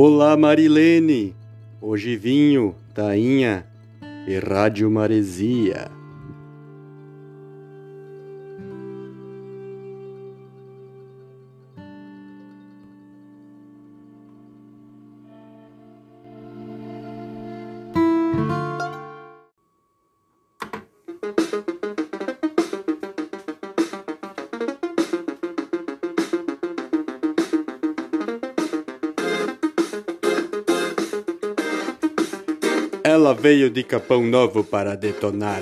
Olá, Marilene! Hoje vinho, tainha e rádio maresia. ela veio de Capão Novo para detonar.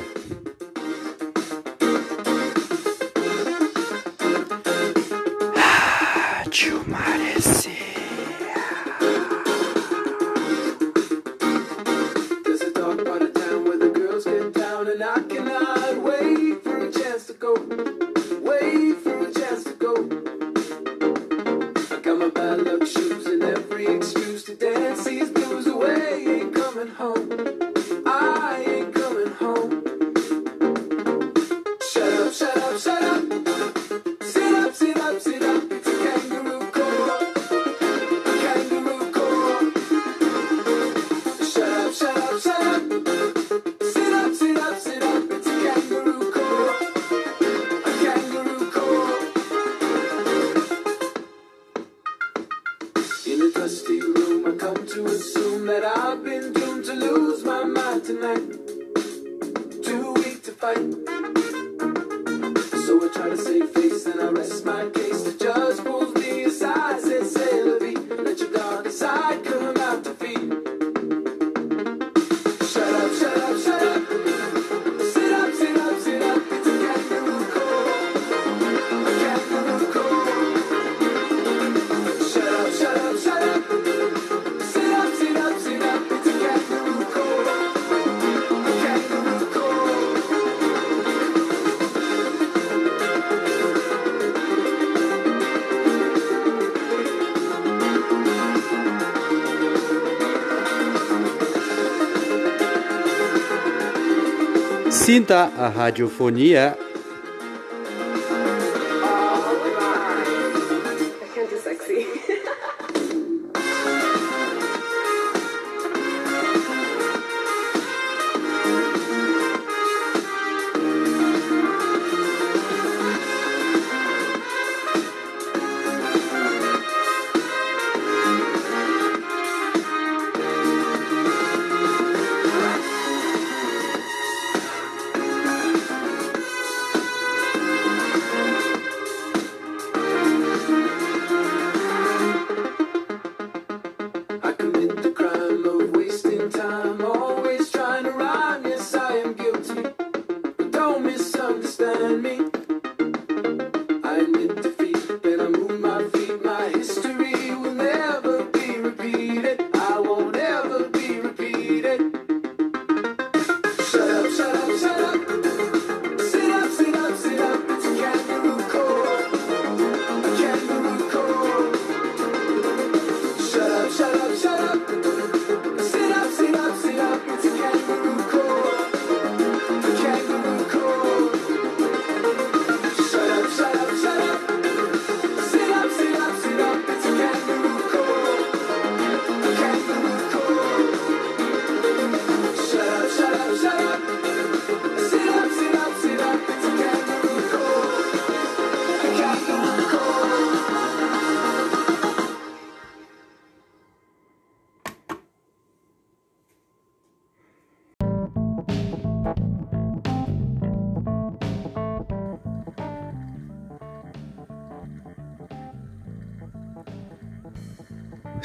bem-vinda à radiofonia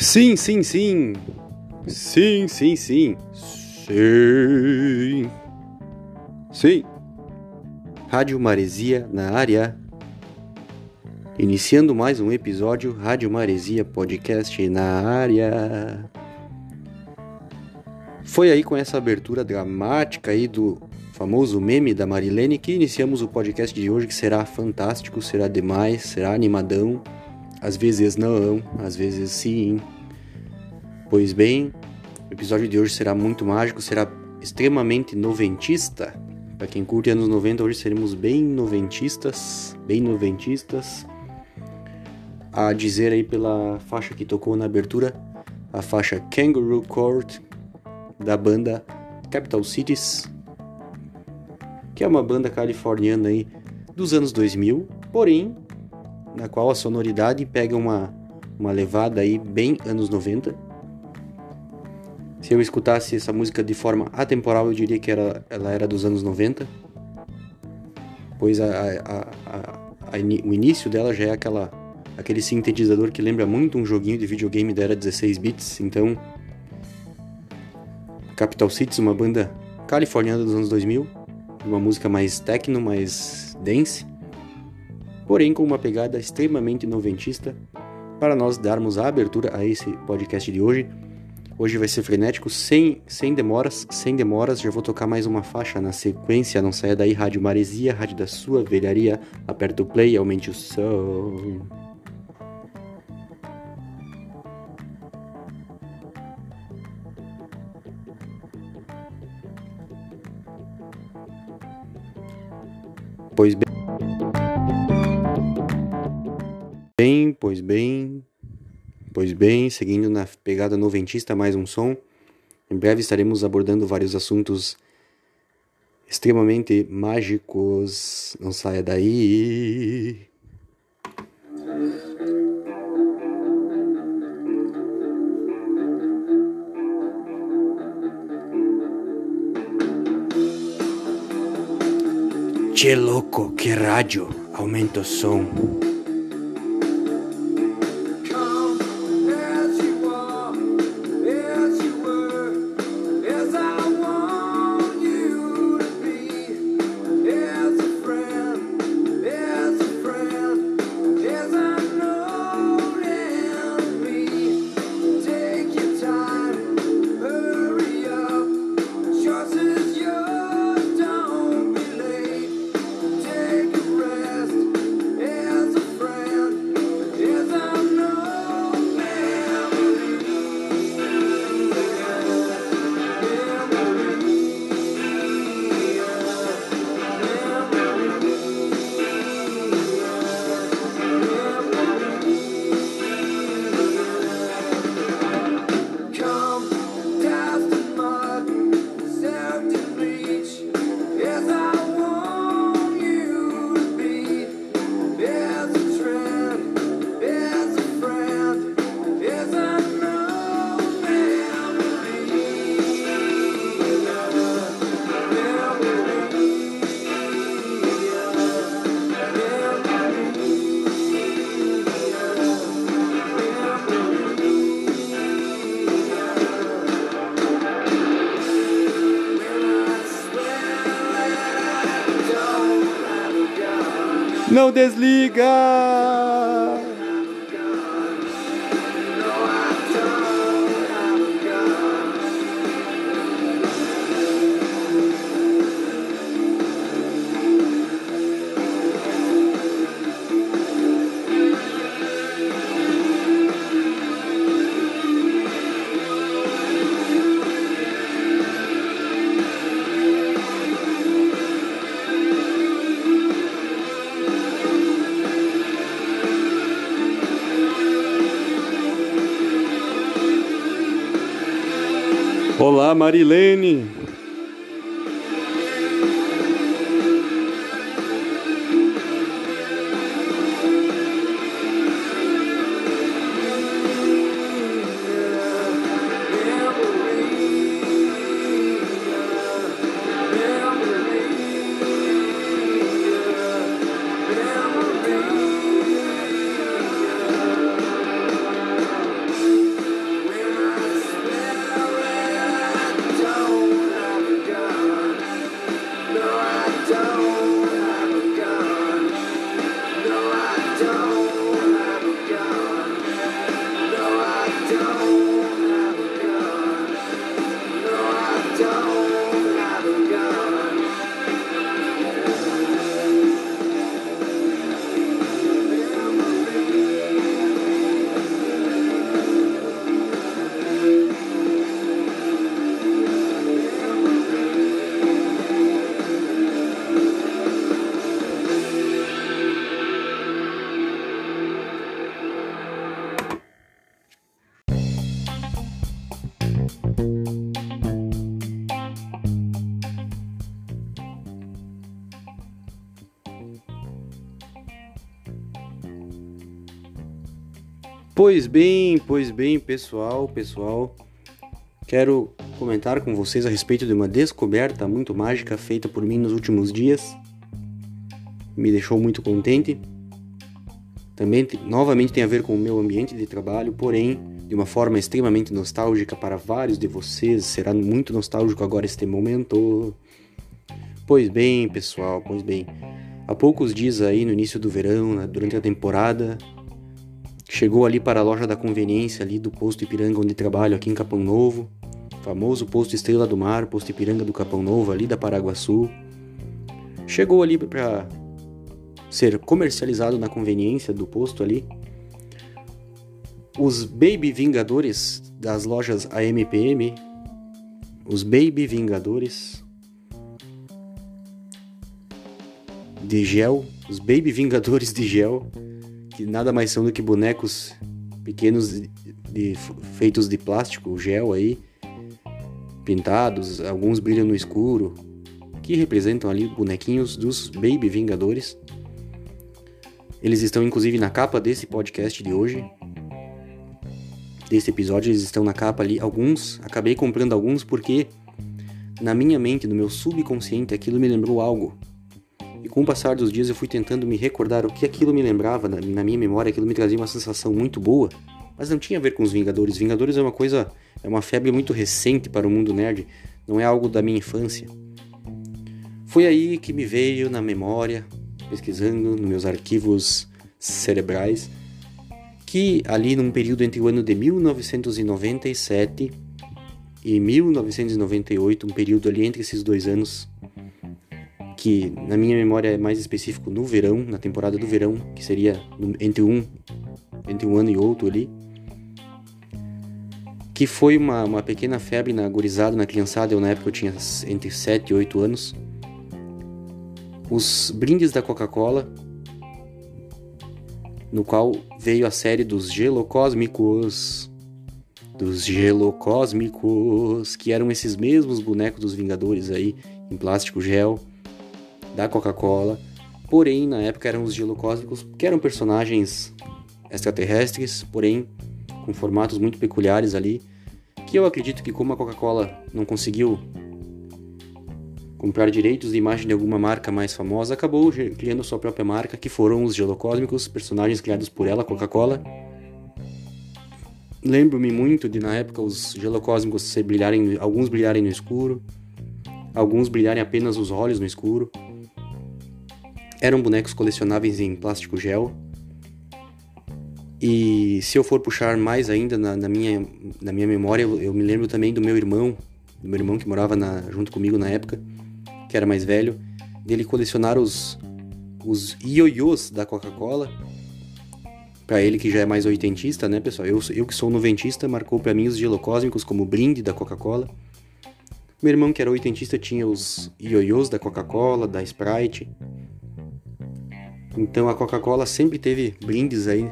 Sim, sim, sim. Sim, sim, sim. Sim. Sim. Rádio Maresia na área. Iniciando mais um episódio Rádio Maresia Podcast na área. Foi aí com essa abertura dramática aí do famoso meme da Marilene que iniciamos o podcast de hoje que será fantástico, será demais, será animadão às vezes não, às vezes sim. Pois bem, o episódio de hoje será muito mágico, será extremamente noventista. Para quem curte anos 90, hoje seremos bem noventistas, bem noventistas. A dizer aí pela faixa que tocou na abertura, a faixa Kangaroo Court da banda Capital Cities, que é uma banda californiana aí dos anos 2000, porém na qual a sonoridade pega uma, uma levada aí bem anos 90. Se eu escutasse essa música de forma atemporal, eu diria que era, ela era dos anos 90, pois a, a, a, o início dela já é aquela, aquele sintetizador que lembra muito um joguinho de videogame da era 16 bits, então Capital Cities, uma banda californiana dos anos 2000, uma música mais techno, mais dance, porém com uma pegada extremamente noventista, para nós darmos a abertura a esse podcast de hoje. Hoje vai ser frenético, sem, sem demoras, sem demoras, já vou tocar mais uma faixa na sequência, não saia daí, Rádio Maresia, Rádio da sua velharia, aperta o play, aumente o som. Pois bem. Bem, pois bem. Pois bem, seguindo na pegada noventista, mais um som. Em breve estaremos abordando vários assuntos extremamente mágicos. Não saia daí. Che louco, que rádio, aumenta o som. Desliga! Marilene! Pois bem, pois bem, pessoal, pessoal. Quero comentar com vocês a respeito de uma descoberta muito mágica feita por mim nos últimos dias. Me deixou muito contente. Também novamente tem a ver com o meu ambiente de trabalho, porém de uma forma extremamente nostálgica para vários de vocês. Será muito nostálgico agora este momento. Pois bem, pessoal, pois bem. Há poucos dias aí no início do verão, durante a temporada, chegou ali para a loja da conveniência ali do posto Ipiranga onde trabalho aqui em Capão Novo, famoso posto Estrela do Mar, posto Ipiranga do Capão Novo ali da Paraguaçu. Chegou ali para ser comercializado na conveniência do posto ali. Os Baby Vingadores das lojas AMPM, os Baby Vingadores. De gel, os Baby Vingadores de gel, que nada mais são do que bonecos pequenos de, de- feitos de plástico, gel aí, pintados, alguns brilham no escuro, que representam ali bonequinhos dos Baby Vingadores. Eles estão inclusive na capa desse podcast de hoje. Desse episódio, eles estão na capa ali. Alguns, acabei comprando alguns porque na minha mente, no meu subconsciente, aquilo me lembrou algo. E com o passar dos dias eu fui tentando me recordar o que aquilo me lembrava na, minha memória, aquilo me trazia uma sensação muito boa, mas não tinha a ver com os Vingadores. Vingadores é uma coisa, é uma febre muito recente para o mundo nerd, não é algo da minha infância. Foi aí que me veio na memória, pesquisando nos meus arquivos cerebrais, que ali num período entre o ano de 1997 e 1998, um período ali entre esses dois anos, que na minha memória é mais específico no verão, na temporada do verão, que seria entre um, entre um ano e outro ali, que foi uma, uma pequena febre na gurizada, na criançada, eu na época eu tinha entre 7 e 8 anos, os brindes da Coca-Cola, no qual veio a série dos Gelocósmicos, dos Gelocósmicos, que eram esses mesmos bonecos dos Vingadores aí, em plástico gel, da Coca-Cola. Porém, na época eram os Gelocósmicos, que eram personagens extraterrestres, porém com formatos muito peculiares ali, que eu acredito que como a Coca-Cola não conseguiu comprar direitos de imagem de alguma marca mais famosa, acabou criando sua própria marca, que foram os Gelocósmicos, personagens criados por ela, Coca-Cola. Lembro-me muito de na época os Gelocósmicos se brilharem, alguns brilharem no escuro, alguns brilharem apenas os olhos no escuro. Eram bonecos colecionáveis em plástico gel. E se eu for puxar mais ainda na, na minha, na minha memória, eu, eu me lembro também do meu irmão, do meu irmão que morava na- junto comigo na época, que era mais velho, dele colecionar os, os ioiôs da Coca-Cola. Pra ele que já é mais oitentista, né, pessoal? Eu, eu que sou noventista, marcou pra mim os gelocósmicos como brinde da Coca-Cola. Meu irmão que era oitentista tinha os ioiôs da Coca-Cola, da Sprite. Então a Coca-Cola sempre teve brindes aí né,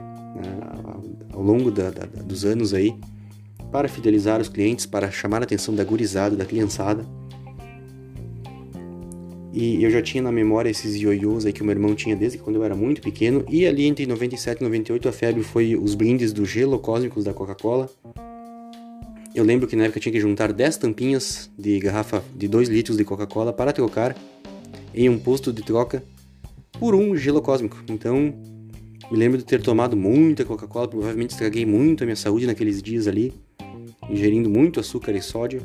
ao longo da- da- dos anos aí para fidelizar os clientes, para chamar a atenção da gurizada, da criançada. E eu já tinha na memória esses ioiôs aí que o meu irmão tinha desde quando eu era muito pequeno. E ali entre 97 e 98 a febre foi os brindes do gelo cósmicos da Coca-Cola. Eu lembro que na época tinha que juntar 10 tampinhas de garrafa de 2 litros de Coca-Cola para trocar em um posto de troca por um gelo cósmico. Então, me lembro de ter tomado muita Coca-Cola, provavelmente estraguei muito a minha saúde naqueles dias ali, ingerindo muito açúcar e sódio,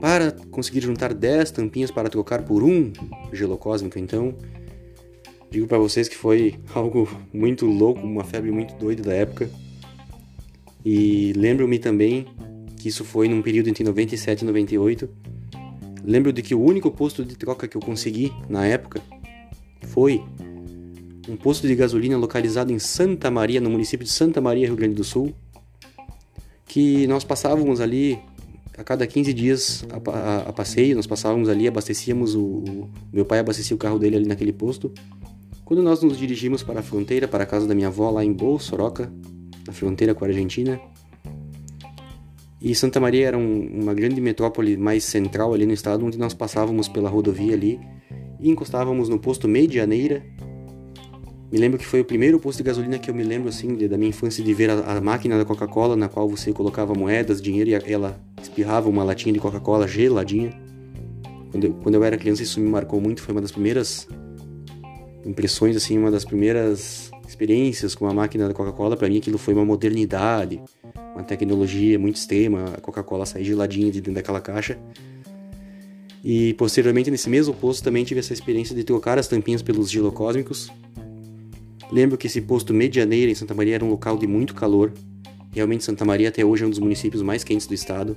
para conseguir juntar 10 tampinhas para trocar por um gelo cósmico. Então, digo para vocês que foi algo muito louco, uma febre muito doida da época. E lembro-me também que isso foi num período entre 97 e 98. Lembro de que o único posto de troca que eu consegui na época foi um posto de gasolina localizado em Santa Maria, no município de Santa Maria, Rio Grande do Sul, que nós passávamos ali a cada 15 dias a, a- a passeio, nós passávamos ali, abastecíamos o, o- meu pai abastecia o carro dele ali naquele posto. Quando nós nos dirigimos para a fronteira, para a casa da minha avó lá em Boa Soroca, na fronteira com a Argentina, E Santa Maria era um, uma grande metrópole mais central ali no estado, onde nós passávamos pela rodovia ali e encostávamos no posto Medianeira. Me lembro que foi o primeiro posto de gasolina que eu me lembro assim da minha infância de ver a, a máquina da Coca-Cola na qual você colocava moedas, dinheiro e ela espirrava uma latinha de Coca-Cola geladinha. Quando eu, quando eu era criança isso me marcou muito, foi uma das primeiras impressões assim, uma das primeiras experiências com a máquina da Coca-Cola. Para mim aquilo foi uma modernidade uma tecnologia muito extrema, a Coca-Cola sair geladinha de dentro daquela caixa. E posteriormente nesse mesmo posto também tive essa experiência de trocar as tampinhas pelos gilocósmicos. Lembro que esse posto Medianeira em Santa Maria era um local de muito calor. Realmente Santa Maria até hoje é um dos municípios mais quentes do estado.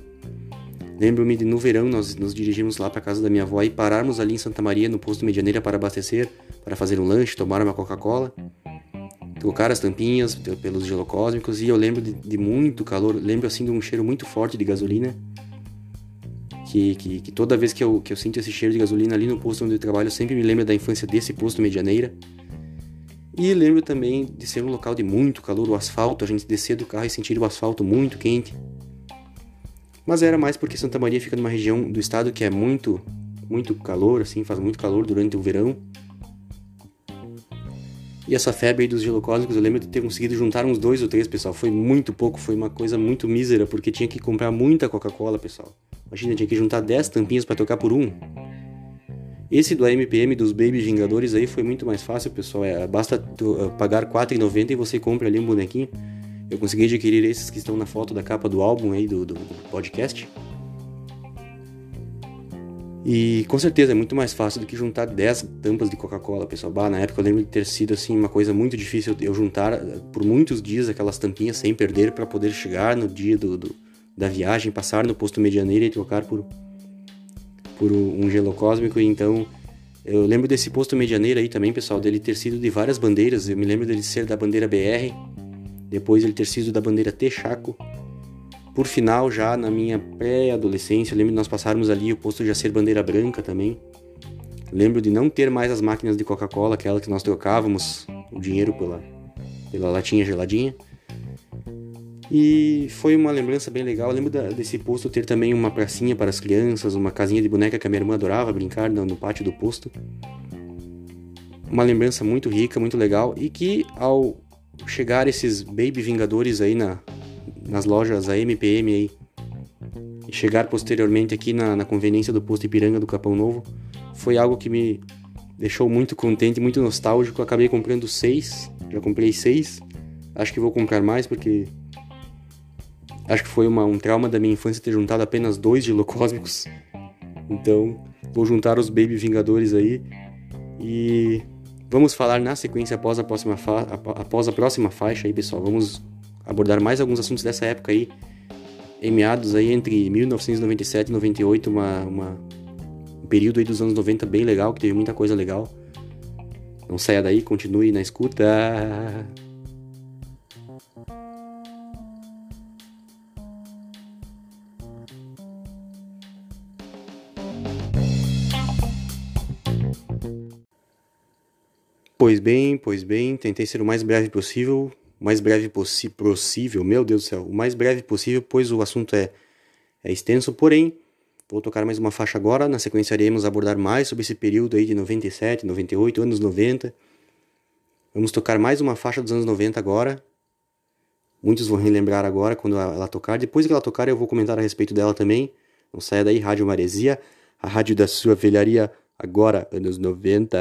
Lembro-me de no verão nós nos dirigimos lá para casa da minha avó e pararmos ali em Santa Maria no posto Medianeira para abastecer, para fazer um lanche, tomar uma Coca-Cola trocar as tampinhas pelos gelocósmicos e eu lembro de, de, muito calor, lembro assim de um cheiro muito forte de gasolina. Que, que, que, toda vez que eu, que eu sinto esse cheiro de gasolina ali no posto onde eu trabalho, eu sempre me lembro da infância desse posto Medianeira. E lembro também de ser um local de muito calor, o asfalto, a gente descer do carro e sentir o asfalto muito quente. Mas era mais porque Santa Maria fica numa região do estado que é muito, muito calor, assim, faz muito calor durante o verão. E essa febre dos gelocósmicos, eu lembro de ter conseguido juntar uns dois ou três, pessoal. Foi muito pouco, foi uma coisa muito mísera, porque tinha que comprar muita Coca-Cola, pessoal. Imagina, tinha que juntar 10 tampinhas para tocar por um. Esse do AMPM dos Baby Vingadores aí foi muito mais fácil, pessoal. É, basta tu, uh, pagar R$4,90 e você compra ali um bonequinho. Eu consegui adquirir esses que estão na foto da capa do álbum aí do, do, do podcast. E com certeza é muito mais fácil do que juntar 10 tampas de Coca-Cola, pessoal. Bah, na época eu lembro de ter sido assim uma coisa muito difícil eu juntar eh, por muitos dias aquelas tampinhas sem perder para poder chegar no dia do, do, da viagem, passar no posto Medianeira e trocar por, por um gelo cósmico. Então eu lembro desse posto Medianeira aí também, pessoal, dele ter sido de várias bandeiras. Eu me lembro dele ser da bandeira BR, depois ele ter sido da bandeira Texaco por final, já na minha pré-adolescência, lembro de nós passarmos ali o posto de ser bandeira branca também. Lembro de não ter mais as máquinas de Coca-Cola, aquela que nós trocávamos o dinheiro pela, pela latinha geladinha. E foi uma lembrança bem legal. Eu lembro da, desse posto ter também uma pracinha para as crianças, uma casinha de boneca que a minha irmã adorava brincar no, no pátio do posto. Uma lembrança muito rica, muito legal. E que ao chegar esses Baby Vingadores aí na, nas lojas AMPM aí e chegar posteriormente aqui na, na conveniência do posto Ipiranga do Capão Novo foi algo que me deixou muito contente, muito nostálgico. acabei comprando seis, já comprei seis. Acho que vou comprar mais porque acho que foi uma, um trauma da minha infância ter juntado apenas dois gilocósmicos. Então vou juntar os Baby Vingadores aí e vamos falar na sequência após a próxima, após a próxima faixa aí, pessoal. Vamos abordar mais alguns assuntos dessa época aí, em meados aí entre 1997 e 98, uma, uma, um período aí dos anos 90 bem legal, que teve muita coisa legal. Não saia daí, continue na escuta. Pois bem, pois bem, tentei ser o mais breve possível, o mais breve possível, meu Deus do céu, o mais breve possível, pois o assunto é, é extenso, porém, vou tocar mais uma faixa agora, na sequência iremos abordar mais sobre esse período aí de 97, 98, anos 90. Vamos tocar mais uma faixa dos anos 90 agora. Muitos vão relembrar agora quando ela tocar. Depois que ela tocar, eu vou comentar a respeito dela também. Não saia daí, Rádio Maresia, a rádio da sua velharia, agora, anos 90.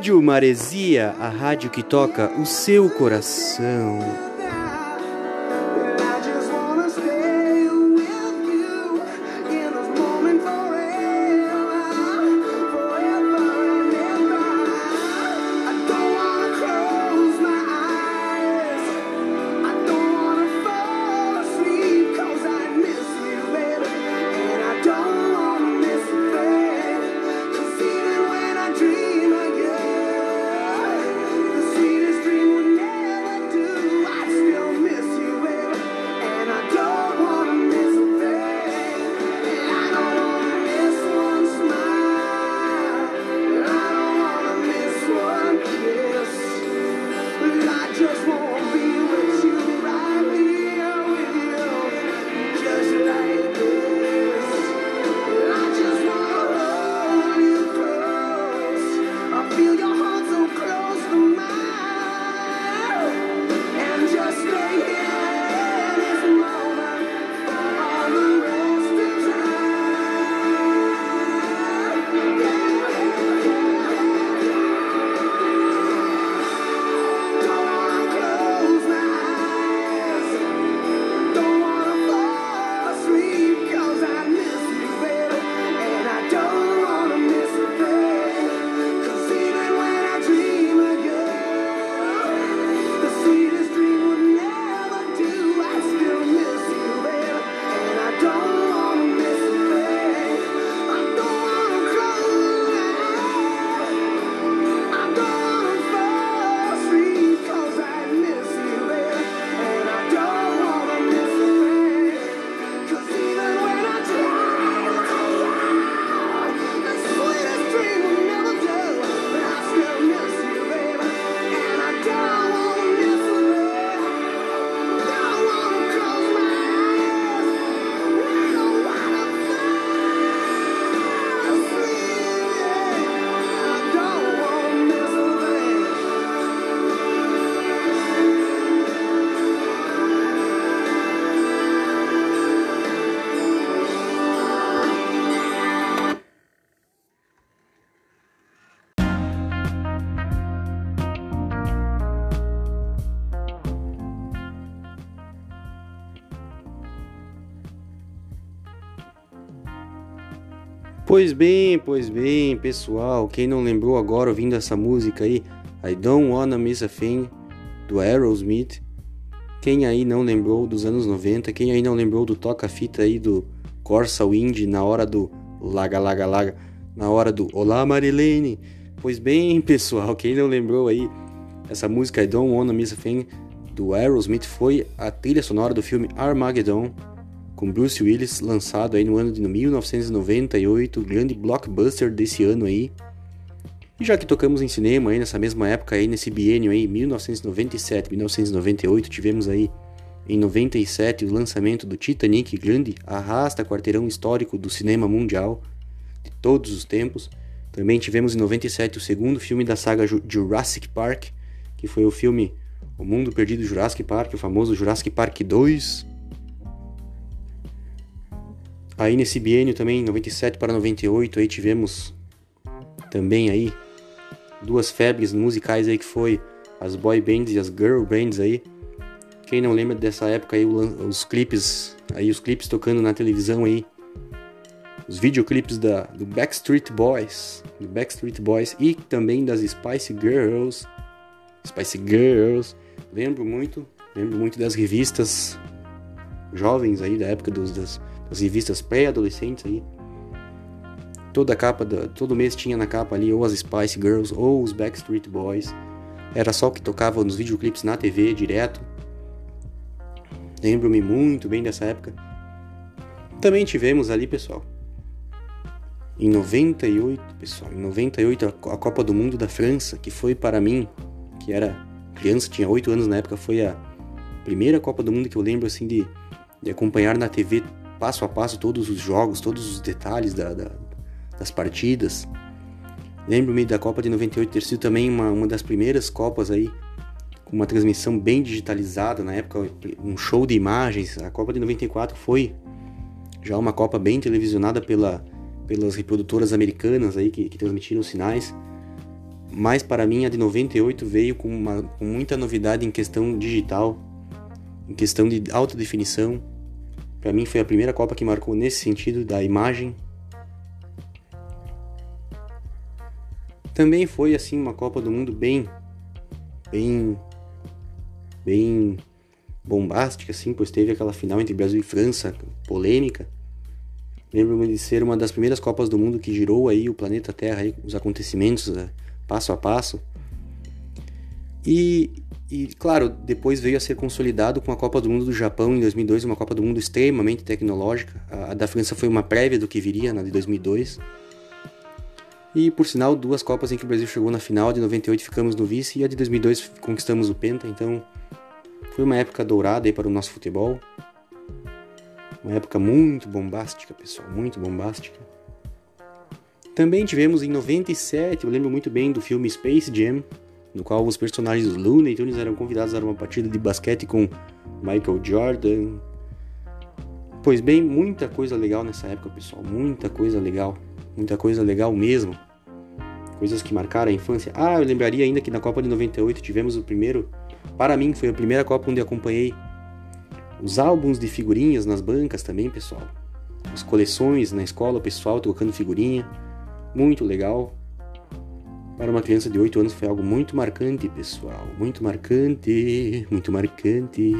Rádio Maresia, a rádio que toca o seu coração. Pois bem, pois bem, pessoal. Quem não lembrou agora ouvindo essa música aí, I Don't Wanna Miss a Thing, do Aerosmith. Quem aí não lembrou dos anos 90? Quem aí não lembrou do toca-fita aí do Corsa Wind na hora do Laga Laga Laga, na hora do Olá Marilene? Pois bem, pessoal, quem não lembrou aí, essa música I Don't Wanna Miss a Thing do Aerosmith foi a trilha sonora do filme Armageddon com Bruce Willis, lançado aí no ano de 1998, grande blockbuster desse ano aí. E já que tocamos em cinema aí nessa mesma época aí, nesse biênio aí, 1997, 1998, tivemos aí em 97 o lançamento do Titanic, grande arrasta quarteirão histórico do cinema mundial de todos os tempos. Também tivemos em 97 o segundo filme da saga Ju- Jurassic Park, que foi o filme O Mundo Perdido Jurassic Park, o famoso Jurassic Park 2, Aí nesse biênio também, 97 para 98, aí tivemos também aí duas febres musicais aí que foi as boy bands e as girl bands aí. Quem não lembra dessa época aí, os clipes, aí os clipes tocando na televisão aí. Os videoclipes da, do Backstreet Boys, do Backstreet Boys e também das Spice Girls. Spice Girls. Lembro muito, lembro muito das revistas jovens aí da época dos, das, das revistas pré-adolescentes aí. Toda capa, todo mês tinha na capa ali ou as Spice Girls ou os Backstreet Boys. Era só o que tocava nos videoclipes na TV direto. Lembro-me muito bem dessa época. Também tivemos ali, pessoal. Em 98, pessoal, em 98 a Co- a Copa do Mundo da França, que foi para mim, que era criança, tinha 8 anos na época, foi a primeira Copa do Mundo que eu lembro assim de, de acompanhar na TV passo a passo todos os jogos, todos os detalhes da- da- das partidas. Lembro-me da Copa de 98 ter sido também uma, uma das primeiras Copas aí, com uma transmissão bem digitalizada, na época um show de imagens. A Copa de 94 foi já uma Copa bem televisionada pela, pelas reprodutoras americanas aí que, que transmitiram os sinais. mas para mim a de 98 veio com, uma, com muita novidade em questão digital, em questão de alta definição. Para mim foi a primeira Copa que marcou nesse sentido da imagem. Também foi assim uma Copa do Mundo bem bem bem bombástica assim, pois teve aquela final entre Brasil e França, polêmica. Lembro-me de ser uma das primeiras Copas do Mundo que girou aí o planeta Terra, aí, os acontecimentos né, passo a passo. E, e, claro, depois veio a ser consolidado com a Copa do Mundo do Japão em 2002, uma Copa do Mundo extremamente tecnológica. A, da França foi uma prévia do que viria na de 2002. E, por sinal, duas Copas em que o Brasil chegou na final, de 98 ficamos no vice e a de 2002 conquistamos o Penta, então foi uma época dourada aí para o nosso futebol. Uma época muito bombástica, pessoal, muito bombástica. Também tivemos em 97, eu lembro muito bem do filme Space Jam, no qual os personagens Looney Tunes eram convidados a uma partida de basquete com Michael Jordan. Pois bem, muita coisa legal nessa época, pessoal, muita coisa legal, muita coisa legal mesmo. Coisas que marcaram a infância. Ah, eu lembraria ainda que na Copa de 98 tivemos o primeiro, para mim foi a primeira Copa onde acompanhei os álbuns de figurinhas nas bancas também, pessoal. As coleções na escola, pessoal trocando figurinha. Muito legal. Para uma criança de 8 anos foi algo muito marcante, pessoal. Muito marcante, muito marcante.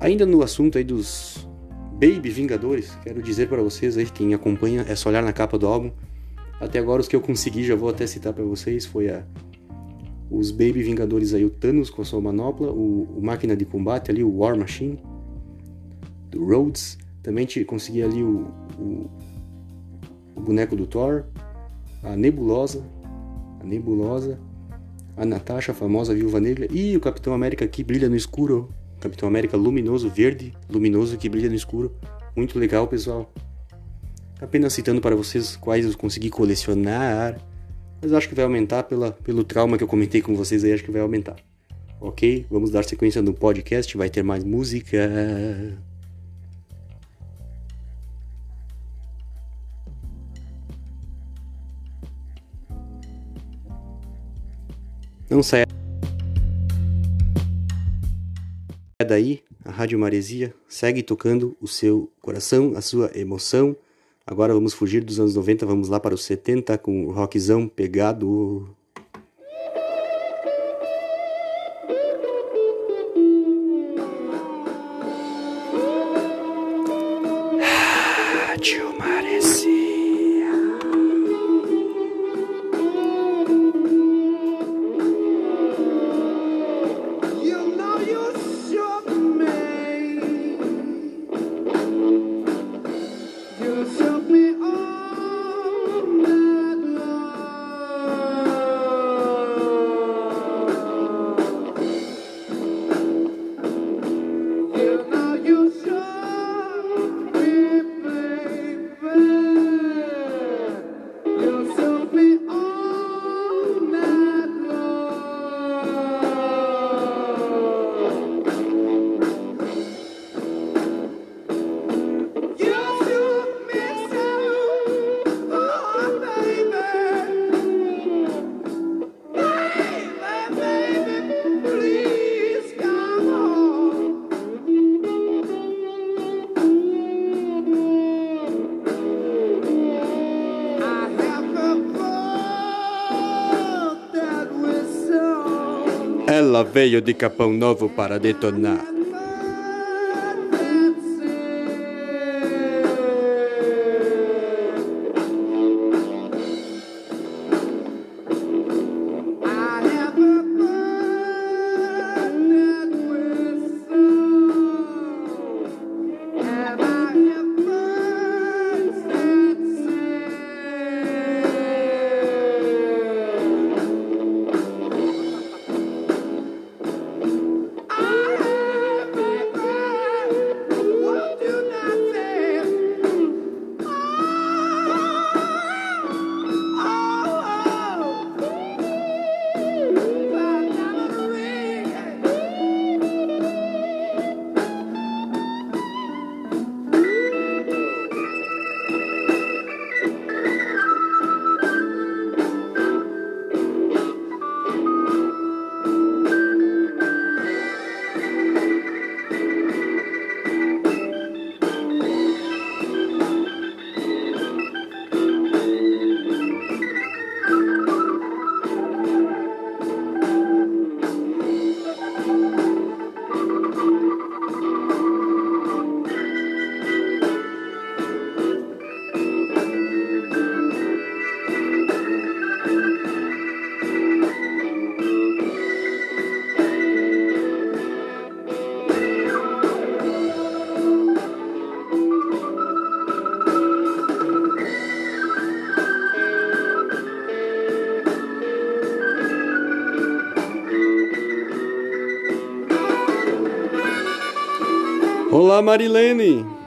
Ainda no assunto aí dos Baby Vingadores, quero dizer para vocês aí, quem acompanha, é só olhar na capa do álbum. Até agora os que eu consegui, já vou até citar para vocês, foi a os Baby Vingadores aí, o Thanos com a sua manopla, o, o máquina de combate ali, o War Machine, do Rhodes. Também te consegui ali o, o, o, boneco do Thor, a Nebulosa, a Nebulosa, a Natasha, a famosa Viúva Negra, e o Capitão América que brilha no escuro. Capitão América luminoso, verde, luminoso que brilha no escuro. Muito legal, pessoal. Apenas citando para vocês quais eu consegui colecionar. Mas acho que vai aumentar pela, pelo trauma que eu comentei com vocês aí, acho que vai aumentar. Ok? Vamos dar sequência no podcast, vai ter mais música. Não saia daí, a Rádio Maresia segue tocando o seu coração, a sua emoção. Agora vamos fugir dos anos 90, vamos lá para os 70 com o rockzão pegado. Ela veio de Capão Novo para detonar. Marilene!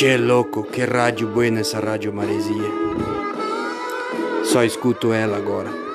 Che louco, que rádio buena essa rádio maresia. Só escuto ela agora.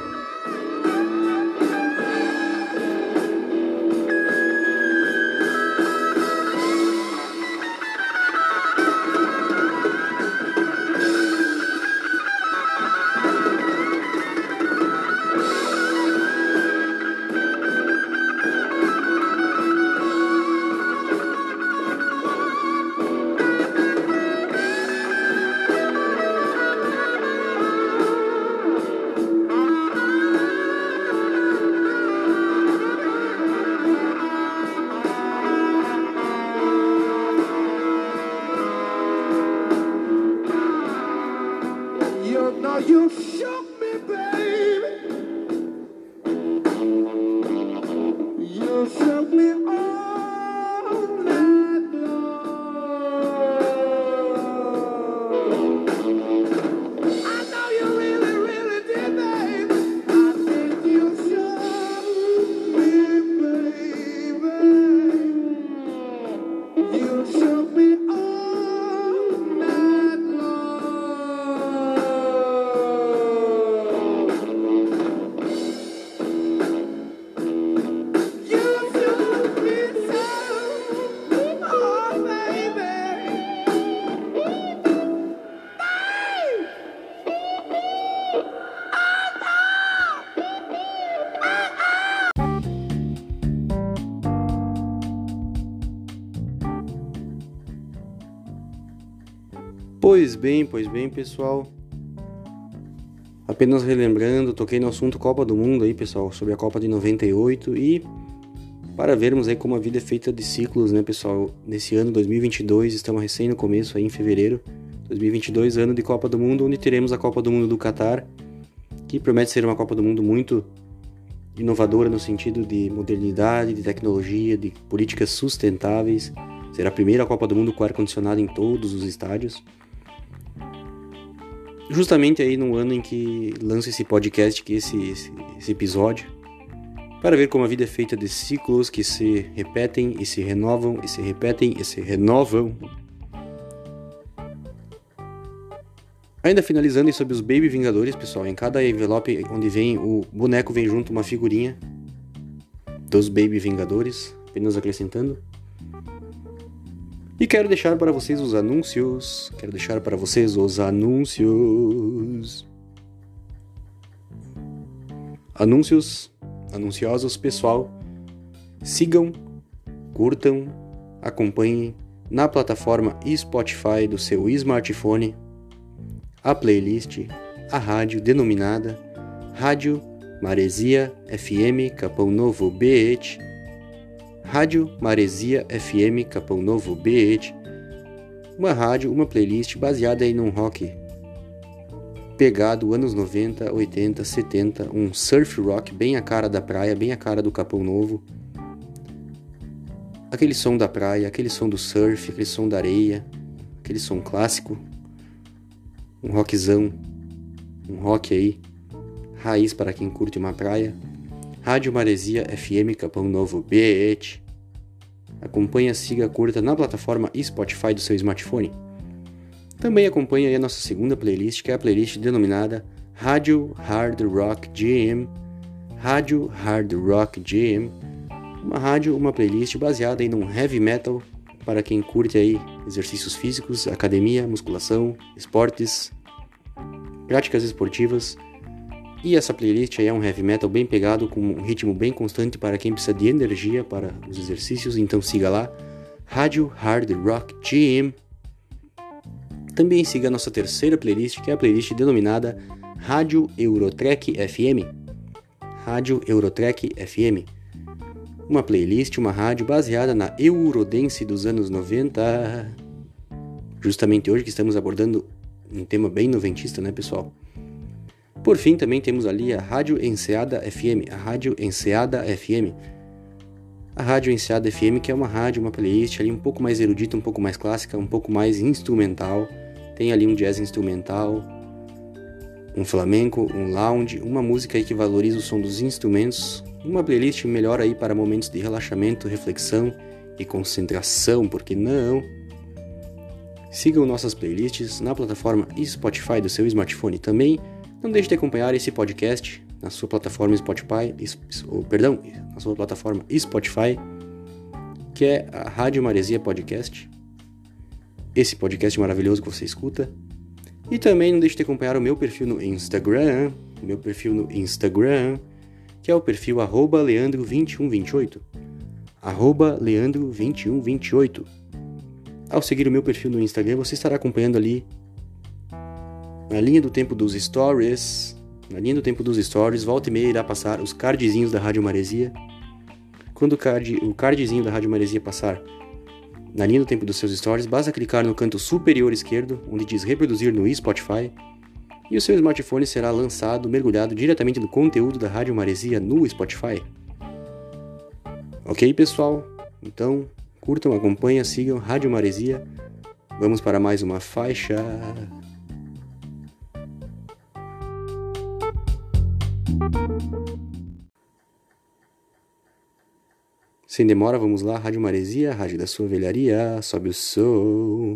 Bem, pois bem, pessoal. Apenas relembrando, toquei no assunto Copa do Mundo aí, pessoal, sobre a Copa de 98 e para vermos aí como a vida é feita de ciclos, né, pessoal? Nesse ano 2022, estamos recém no começo aí em fevereiro. 2022, ano de Copa do Mundo, onde teremos a Copa do Mundo do Catar, que promete ser uma Copa do Mundo muito inovadora no sentido de modernidade, de tecnologia, de políticas sustentáveis. Será a primeira Copa do Mundo com ar-condicionado em todos os estádios. Justamente aí no ano em que lanço esse podcast, que esse, esse, esse episódio, para ver como a vida é feita de ciclos que se repetem e se renovam, e se repetem e se renovam. Ainda finalizando sobre os Baby Vingadores, pessoal, em cada envelope onde vem o boneco vem junto uma figurinha dos Baby Vingadores, apenas acrescentando. E quero deixar para vocês os anúncios. Quero deixar para vocês os anúncios. Anúncios anunciosos, pessoal. Sigam, curtam, acompanhem na plataforma Spotify do seu smartphone a playlist, a rádio denominada Rádio Maresia FM Capão Novo BH Rádio Maresia FM Capão Novo BH, uma rádio, uma playlist baseada aí num rock pegado anos 90, 80, 70, um surf rock bem a cara da praia, bem a cara do Capão Novo. Aquele som da praia, aquele som do surf, aquele som da areia, aquele som clássico. Um rockzão, um rock aí, raiz para quem curte uma praia. Rádio Maresia FM Capão Novo BH. Acompanha, siga, curta na plataforma Spotify do seu smartphone. Também acompanhe a nossa segunda playlist, que é a playlist denominada Rádio Hard Rock GM. Rádio Hard Rock GM. Uma rádio, uma playlist baseada em um heavy metal para quem curte aí exercícios físicos, academia, musculação, esportes, práticas esportivas. E essa playlist é um heavy metal bem pegado, com um ritmo bem constante para quem precisa de energia para os exercícios, então siga lá, Rádio Hard Rock Gym. Também siga a nossa terceira playlist, que é a playlist denominada Rádio Eurotrek FM. Rádio Eurotrek FM. Uma playlist, uma rádio baseada na Eurodance dos anos 90. Justamente hoje que estamos abordando um tema bem noventista, né, pessoal? Por fim, também temos ali a Rádio Enseada FM, a Rádio Enseada FM. A Rádio Enseada FM, que é uma rádio, uma playlist ali um pouco mais erudita, um pouco mais clássica, um pouco mais instrumental. Tem ali um jazz instrumental, um flamenco, um lounge, uma música aí que valoriza o som dos instrumentos, uma playlist melhor aí para momentos de relaxamento, reflexão e concentração, porque não? Sigam nossas playlists na plataforma Spotify do seu smartphone também não deixe de acompanhar esse podcast na sua plataforma Spotify, ou, perdão, na sua plataforma Spotify, que é a Rádio Maresia Podcast. Esse podcast maravilhoso que você escuta. E também não deixe de acompanhar o meu perfil no Instagram, meu perfil no Instagram, que é o perfil leandro2128. Arroba leandro2128. Ao seguir o meu perfil no Instagram, você estará acompanhando ali na linha do tempo dos stories, na linha do tempo dos stories, volta e meia irá passar os cardzinhos da Rádio Maresia. Quando o, card, o cardzinho da Rádio Maresia passar na linha do tempo dos seus stories, basta clicar no canto superior esquerdo, onde diz reproduzir no Spotify, e o seu smartphone será lançado, mergulhado diretamente no conteúdo da Rádio Maresia no Spotify. Ok, pessoal? Então, curtam, acompanhem, sigam Rádio Maresia. Vamos para mais uma faixa. Sem demora, vamos lá, Rádio Maresia, Rádio da sua velharia, sobe o som.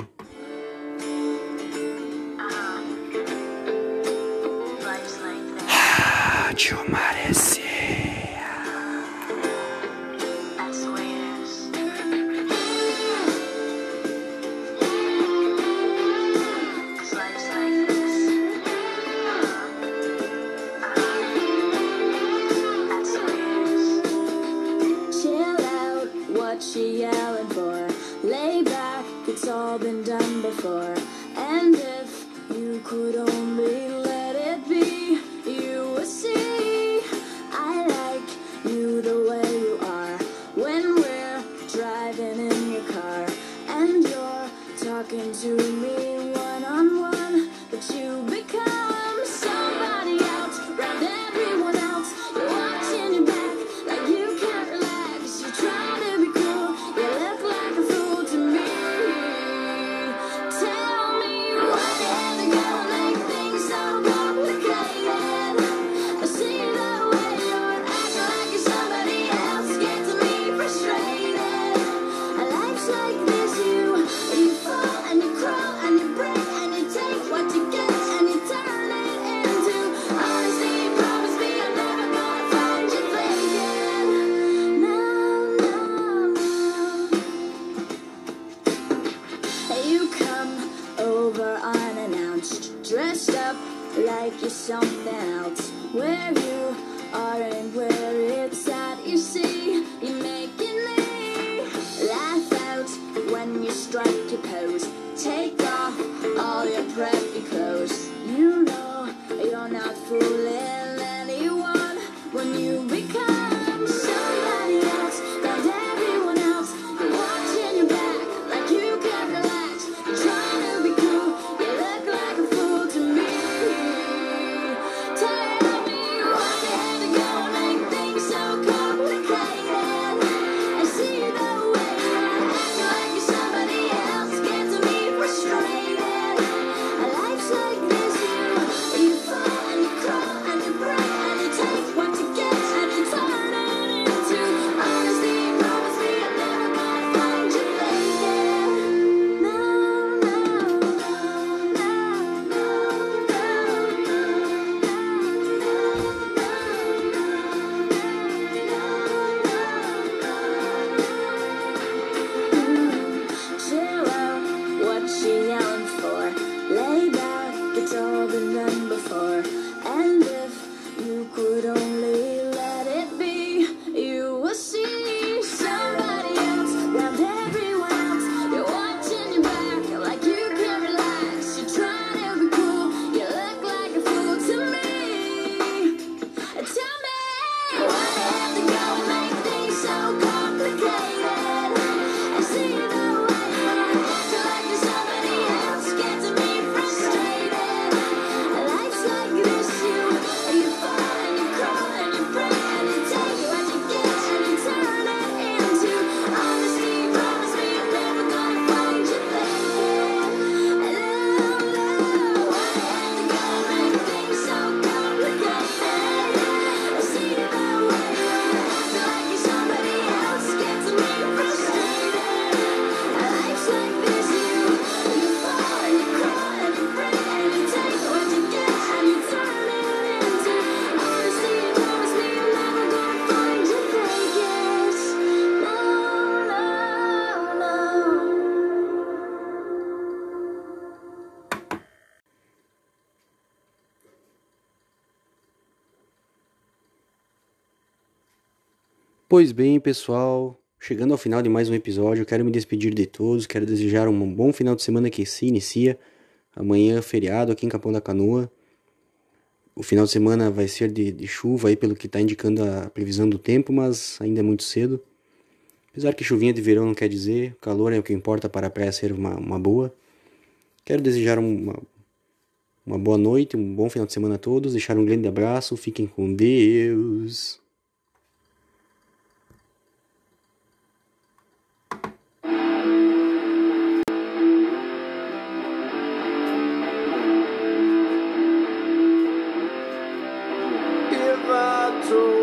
Rádio Maresia. Pois bem, pessoal, chegando ao final de mais um episódio, quero me despedir de todos, quero desejar um bom final de semana que se inicia. Amanhã, feriado aqui em Capão da Canoa. O final de semana vai ser de, de chuva aí, pelo que está indicando a previsão do tempo, mas ainda é muito cedo. Apesar que chuvinha de verão não quer dizer, calor é o que importa para a praia ser uma, uma boa. Quero desejar uma, uma boa noite, um bom final de semana a todos, deixar um grande abraço, fiquem com Deus. to